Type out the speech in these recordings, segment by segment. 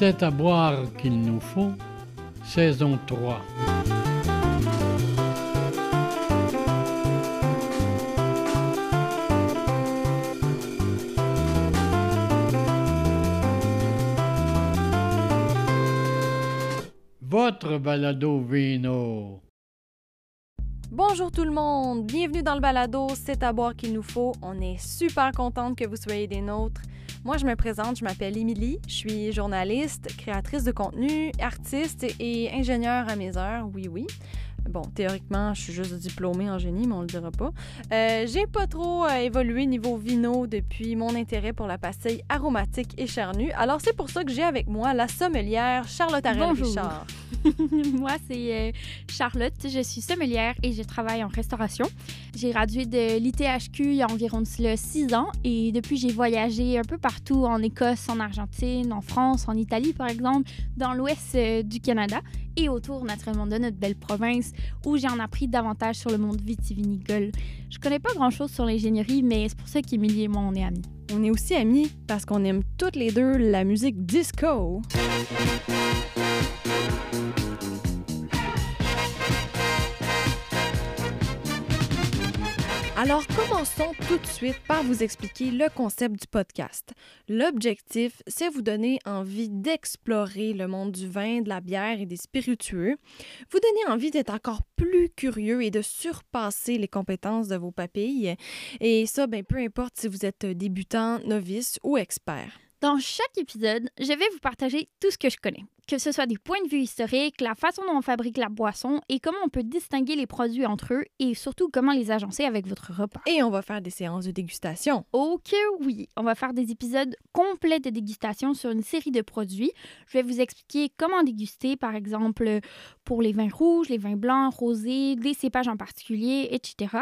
C'est à boire qu'il nous faut, saison 3. Votre balado vino. Bonjour tout le monde, bienvenue dans le balado C'est à boire qu'il nous faut. On est super contente que vous soyez des nôtres. Moi, je me présente, je m'appelle Émilie, je suis journaliste, créatrice de contenu, artiste et ingénieure à mes heures, oui, oui. Bon, théoriquement, je suis juste diplômée en génie, mais on le dira pas. Euh, j'ai pas trop euh, évolué niveau vino depuis mon intérêt pour la pastille aromatique et charnue. Alors, c'est pour ça que j'ai avec moi la sommelière Charlotte Arel. Richard. Moi, c'est euh, Charlotte. Je suis sommelière et je travaille en restauration. J'ai gradué de l'ITHQ il y a environ de cela six ans et depuis, j'ai voyagé un peu partout en Écosse, en Argentine, en France, en Italie, par exemple, dans l'ouest euh, du Canada et autour, naturellement, de notre belle province où j'en ai appris davantage sur le monde vitivinicole. Je connais pas grand-chose sur l'ingénierie, mais c'est pour ça qu'Émilie et moi, on est amis. On est aussi amis parce qu'on aime toutes les deux la musique disco. Alors, commençons tout de suite par vous expliquer le concept du podcast. L'objectif, c'est vous donner envie d'explorer le monde du vin, de la bière et des spiritueux, vous donner envie d'être encore plus curieux et de surpasser les compétences de vos papilles. Et ça, ben, peu importe si vous êtes débutant, novice ou expert. Dans chaque épisode, je vais vous partager tout ce que je connais, que ce soit des points de vue historiques, la façon dont on fabrique la boisson et comment on peut distinguer les produits entre eux et surtout comment les agencer avec votre repas. Et on va faire des séances de dégustation. Ok, oui, on va faire des épisodes complets de dégustation sur une série de produits. Je vais vous expliquer comment déguster, par exemple, pour les vins rouges, les vins blancs, rosés, des cépages en particulier, etc.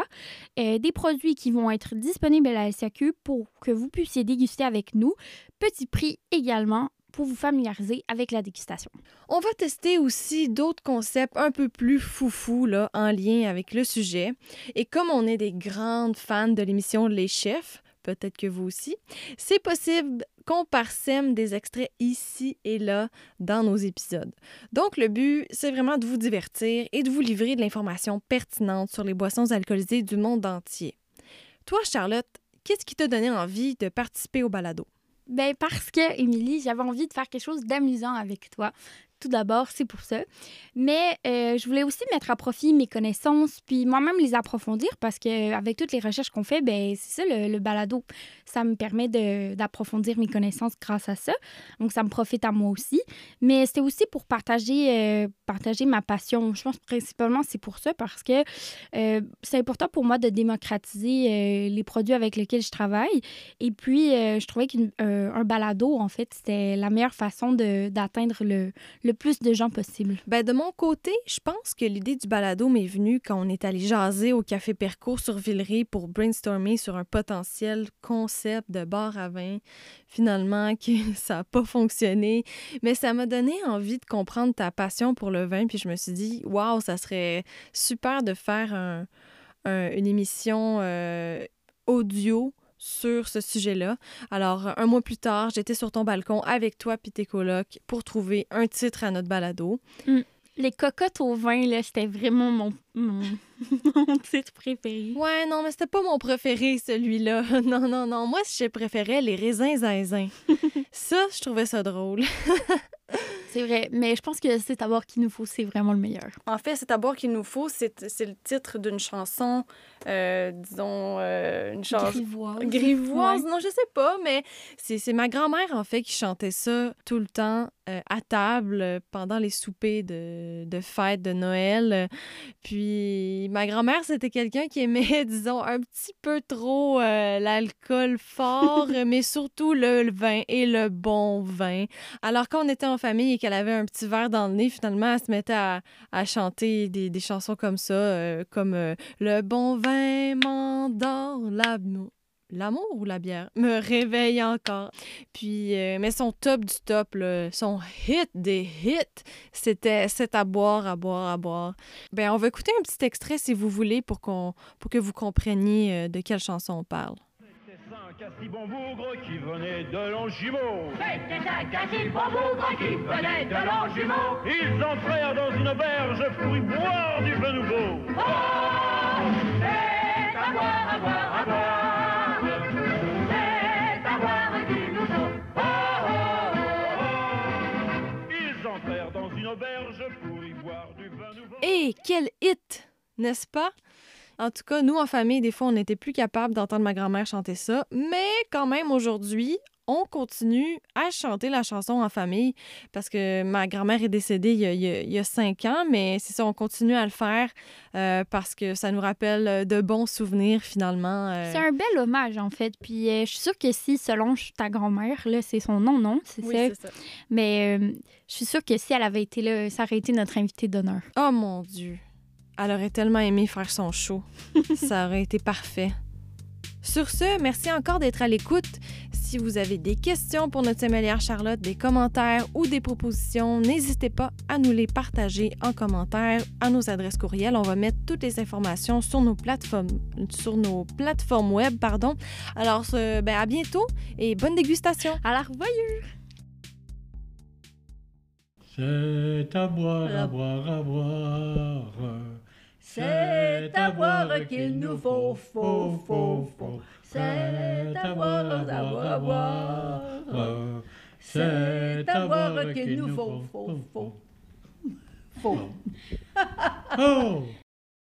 Euh, des produits qui vont être disponibles à la SAQ pour que vous puissiez déguster avec nous. Petit prix également pour vous familiariser avec la dégustation. On va tester aussi d'autres concepts un peu plus foufou là, en lien avec le sujet. Et comme on est des grandes fans de l'émission Les Chefs, peut-être que vous aussi, c'est possible qu'on parsème des extraits ici et là dans nos épisodes. Donc le but, c'est vraiment de vous divertir et de vous livrer de l'information pertinente sur les boissons alcoolisées du monde entier. Toi, Charlotte, qu'est-ce qui t'a donné envie de participer au balado? Ben parce que, Émilie, j'avais envie de faire quelque chose d'amusant avec toi. Tout d'abord, c'est pour ça. Mais euh, je voulais aussi mettre à profit mes connaissances, puis moi-même les approfondir, parce qu'avec toutes les recherches qu'on fait, ben c'est ça le, balado. Ça me permet d'approfondir mes connaissances grâce à ça. Donc, ça me profite à moi aussi. Mais c'était aussi pour partager, euh, partager ma passion. Je pense principalement c'est pour ça, parce que euh, c'est important pour moi de démocratiser les produits avec lesquels je travaille. Et puis, je trouvais qu'un balado, en fait, c'était la meilleure façon d'atteindre le plus de gens possible. Ben de mon côté, je pense que l'idée du balado m'est venue quand on est allé jaser au Café Percours sur Villeray pour brainstormer sur un potentiel concept de bar à vin. Finalement, que ça n'a pas fonctionné, mais ça m'a donné envie de comprendre ta passion pour le vin, puis je me suis dit, waouh, ça serait super de faire un- un- une émission euh, audio sur ce sujet-là. Alors, un mois plus tard, j'étais sur ton balcon avec toi puis tes colocs pour trouver un titre à notre balado. Les cocottes au vin, là, c'était vraiment mon, mon, mon titre préféré. Ouais, non, mais c'était pas mon préféré, celui-là. Non, non, non. Moi, je préférais les raisins zinzin. ça, je trouvais ça drôle. C'est vrai, mais je pense que c'est à voir qu'il nous faut, c'est vraiment le meilleur. En fait, c'est à boire qu'il nous faut. C'est c'est le titre d'une chanson, euh, disons, euh, une chanson... Grivoise. Grivoise, Ouais. non, je sais pas, mais c'est c'est ma grand-mère, en fait, qui chantait ça tout le temps euh, à table pendant les soupers de, de fête de Noël. Puis ma grand-mère, c'était quelqu'un qui aimait, disons, un petit peu trop l'alcool fort, mais surtout le, le vin et le bon vin. Alors, quand on était en famille et qu'elle avait un petit verre dans le nez, finalement, elle se mettait à, chanter des, chansons comme ça, euh, comme euh, Le bon vin m'endort, l'amour. L'amour ou la bière? Me réveille encore. Puis, euh, mais son top du top, son hit des hits, c'était C'est à boire, à boire, à boire. Ben, on va écouter un petit extrait si vous voulez pour, pour que vous compreniez de quelle chanson on parle. C'était sans un si bon bougre qui venait de Longjumeau. C'était un quasi bon bougre qui venait de Longjumeau. Ils entrèrent dans une auberge pour y boire du vin nouveau. Oh, c'est à boire, à boire, à boire. C'est à boire faut. Oh, oh, oh, Ils entrèrent dans une auberge pour y boire du vin nouveau. Et quel hit, n'est-ce pas? En tout cas, nous, en famille, des fois, on n'était plus capable d'entendre ma grand-mère chanter ça. Mais quand même, aujourd'hui, on continue à chanter la chanson en famille parce que ma grand-mère est décédée il y, a, il y cinq ans, mais c'est ça, on continue à le faire euh, parce que ça nous rappelle de bons souvenirs finalement. euh. C'est un bel hommage, en fait. Puis euh, je suis sûre que si Solange, ta grand-mère, là, c'est son nom, non? C'est Oui, ça? c'est ça. Mais euh, je suis sûre que si elle avait été là, ça aurait été notre invitée d'honneur. Oh mon Dieu. Elle aurait tellement aimé faire son show. Ça aurait été parfait. Sur ce, merci encore d'être à l'écoute. Si vous avez des questions pour notre sommelière Charlotte, des commentaires ou des propositions, n'hésitez pas à nous les partager en commentaire à nos adresses courriel. On va mettre toutes les informations sur nos plateformes, sur nos plateformes web. Pardon. Alors, ben, à bientôt et bonne dégustation. Alors, voyons! C'est à boire, à boire, à boire. C'est à boire qu'il nous faut, faut, faut, faut. C'est à boire, à boire. C'est à boire qu'il nous faut, faut, faut. Faut. Oh!